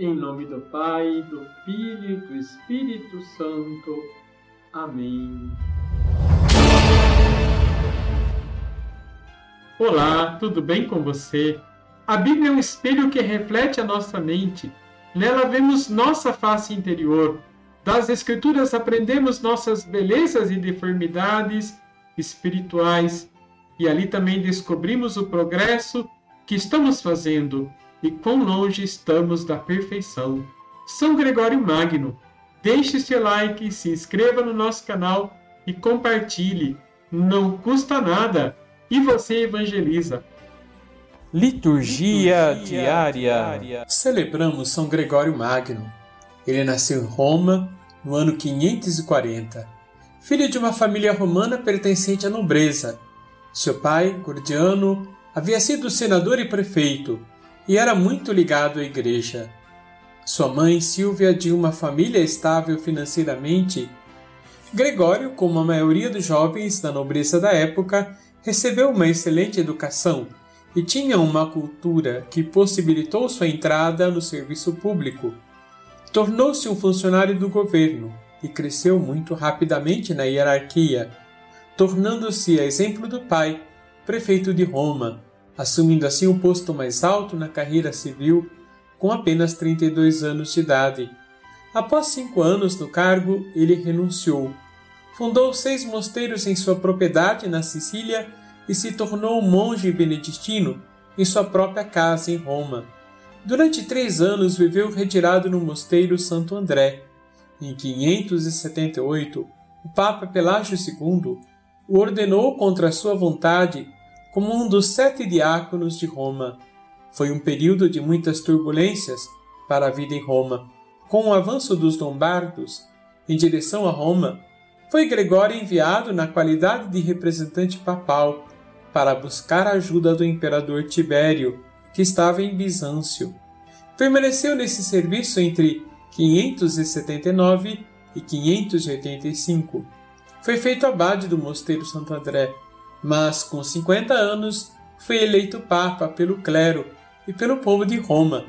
Em nome do Pai, do Filho e do Espírito Santo. Amém. Olá, tudo bem com você? A Bíblia é um espelho que reflete a nossa mente. Nela vemos nossa face interior. Das Escrituras aprendemos nossas belezas e deformidades espirituais. E ali também descobrimos o progresso que estamos fazendo e quão longe estamos da perfeição. São Gregório Magno, deixe seu like, se inscreva no nosso canal e compartilhe. Não custa nada e você evangeliza. Liturgia, Liturgia diária. diária. Celebramos São Gregório Magno. Ele nasceu em Roma no ano 540. Filho de uma família romana pertencente à nobreza. Seu pai, Gordiano, havia sido senador e prefeito e era muito ligado à igreja. Sua mãe, Silvia, de uma família estável financeiramente. Gregório, como a maioria dos jovens da nobreza da época, recebeu uma excelente educação e tinha uma cultura que possibilitou sua entrada no serviço público. Tornou-se um funcionário do governo e cresceu muito rapidamente na hierarquia, tornando-se exemplo do pai, prefeito de Roma, assumindo assim o posto mais alto na carreira civil com apenas 32 anos de idade. Após cinco anos no cargo, ele renunciou. Fundou seis mosteiros em sua propriedade na Sicília e se tornou monge beneditino em sua própria casa em Roma. Durante três anos viveu retirado no mosteiro Santo André. Em 578, o Papa Pelágio II o ordenou contra sua vontade como um dos sete diáconos de Roma. Foi um período de muitas turbulências para a vida em Roma. Com o avanço dos lombardos em direção a Roma, foi Gregório enviado na qualidade de representante papal para buscar a ajuda do imperador Tibério, que estava em Bizâncio. Permaneceu nesse serviço entre 579 e 585. Foi feito abade do Mosteiro Santo André mas com 50 anos foi eleito Papa pelo clero e pelo povo de Roma.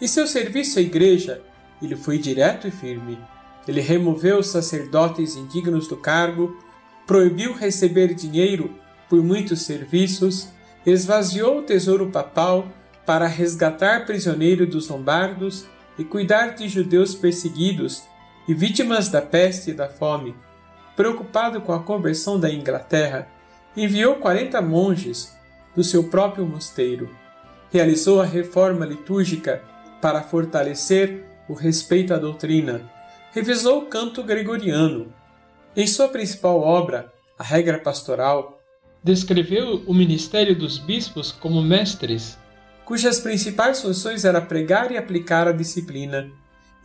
Em seu serviço à Igreja, ele foi direto e firme. Ele removeu os sacerdotes indignos do cargo, proibiu receber dinheiro por muitos serviços, esvaziou o tesouro papal para resgatar prisioneiro dos lombardos e cuidar de judeus perseguidos e vítimas da peste e da fome. Preocupado com a conversão da Inglaterra, enviou 40 monges do seu próprio mosteiro. Realizou a reforma litúrgica para fortalecer o respeito à doutrina. Revisou o canto gregoriano. Em sua principal obra, A Regra Pastoral, descreveu o ministério dos bispos como mestres, cujas principais funções era pregar e aplicar a disciplina.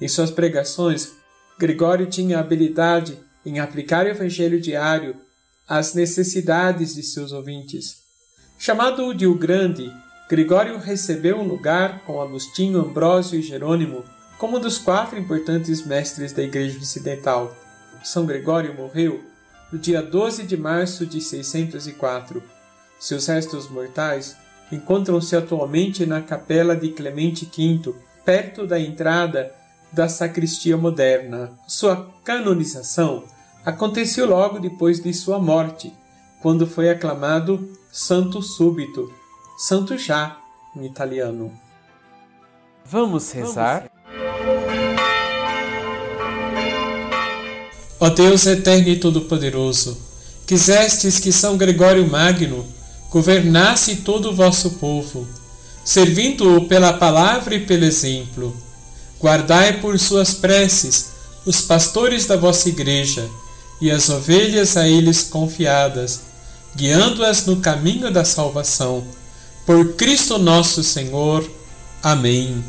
Em suas pregações, Gregório tinha habilidade em aplicar o evangelho diário às necessidades de seus ouvintes. Chamado de o Grande, Gregório recebeu um lugar com Agostinho, Ambrósio e Jerônimo como um dos quatro importantes mestres da Igreja Ocidental. São Gregório morreu no dia 12 de março de 604. Seus restos mortais encontram-se atualmente na capela de Clemente V, perto da entrada da sacristia moderna. Sua canonização aconteceu logo depois de sua morte, quando foi aclamado Santo Súbito, Santo Já em italiano. Vamos rezar? Ó Deus eterno e todo-poderoso, quisestes que São Gregório Magno governasse todo o vosso povo, servindo-o pela palavra e pelo exemplo. Guardai por suas preces os pastores da vossa igreja e as ovelhas a eles confiadas, guiando-as no caminho da salvação. Por Cristo nosso Senhor. Amém.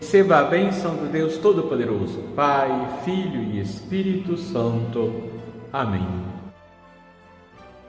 Receba a bênção do Deus Todo-Poderoso, Pai, Filho e Espírito Santo. Amém.